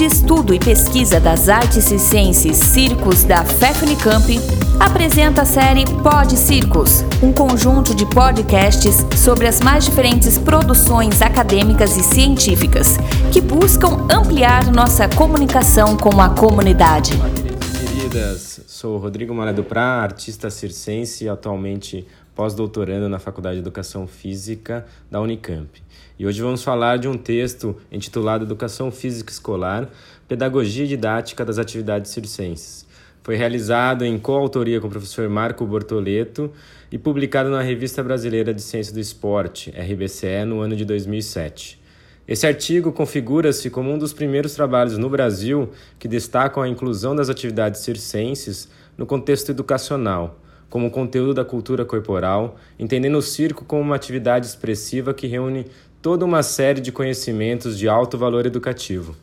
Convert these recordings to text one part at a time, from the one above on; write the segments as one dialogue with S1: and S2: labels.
S1: de Estudo e Pesquisa das Artes Circenses Circos da FEFUNICAMP, apresenta a série Pod Circos, um conjunto de podcasts sobre as mais diferentes produções acadêmicas e científicas que buscam ampliar nossa comunicação com a comunidade.
S2: Queridas. Sou Rodrigo Malé Duprá, artista circense e atualmente pós-doutorando na Faculdade de Educação Física da Unicamp. E hoje vamos falar de um texto intitulado Educação Física Escolar, Pedagogia Didática das Atividades Circenses. Foi realizado em coautoria com o professor Marco Bortoleto e publicado na Revista Brasileira de Ciência do Esporte, RBCE, no ano de 2007. Esse artigo configura-se como um dos primeiros trabalhos no Brasil que destacam a inclusão das atividades circenses no contexto educacional, como conteúdo da cultura corporal, entendendo o circo como uma atividade expressiva que reúne toda uma série de conhecimentos de alto valor educativo.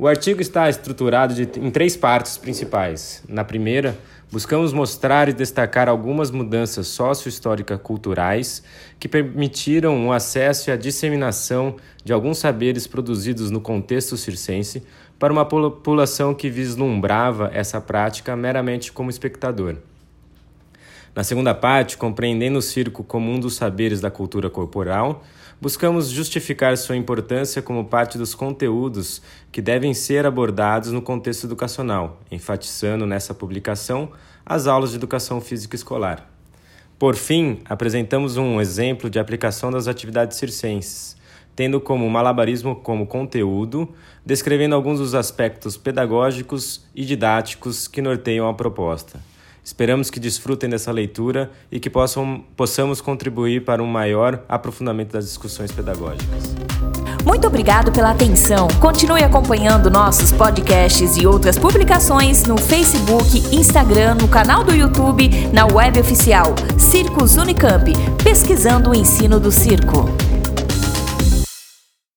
S2: O artigo está estruturado de, em três partes principais. Na primeira, buscamos mostrar e destacar algumas mudanças sócio-históricas culturais que permitiram o acesso e a disseminação de alguns saberes produzidos no contexto circense para uma população que vislumbrava essa prática meramente como espectador. Na segunda parte, compreendendo o circo como um dos saberes da cultura corporal, buscamos justificar sua importância como parte dos conteúdos que devem ser abordados no contexto educacional, enfatizando nessa publicação as aulas de educação física escolar. Por fim, apresentamos um exemplo de aplicação das atividades circenses, tendo como malabarismo como conteúdo, descrevendo alguns dos aspectos pedagógicos e didáticos que norteiam a proposta. Esperamos que desfrutem dessa leitura e que possam, possamos contribuir para um maior aprofundamento das discussões pedagógicas.
S1: Muito obrigado pela atenção. Continue acompanhando nossos podcasts e outras publicações no Facebook, Instagram, no canal do YouTube, na web oficial Circos Unicamp, pesquisando o ensino do circo.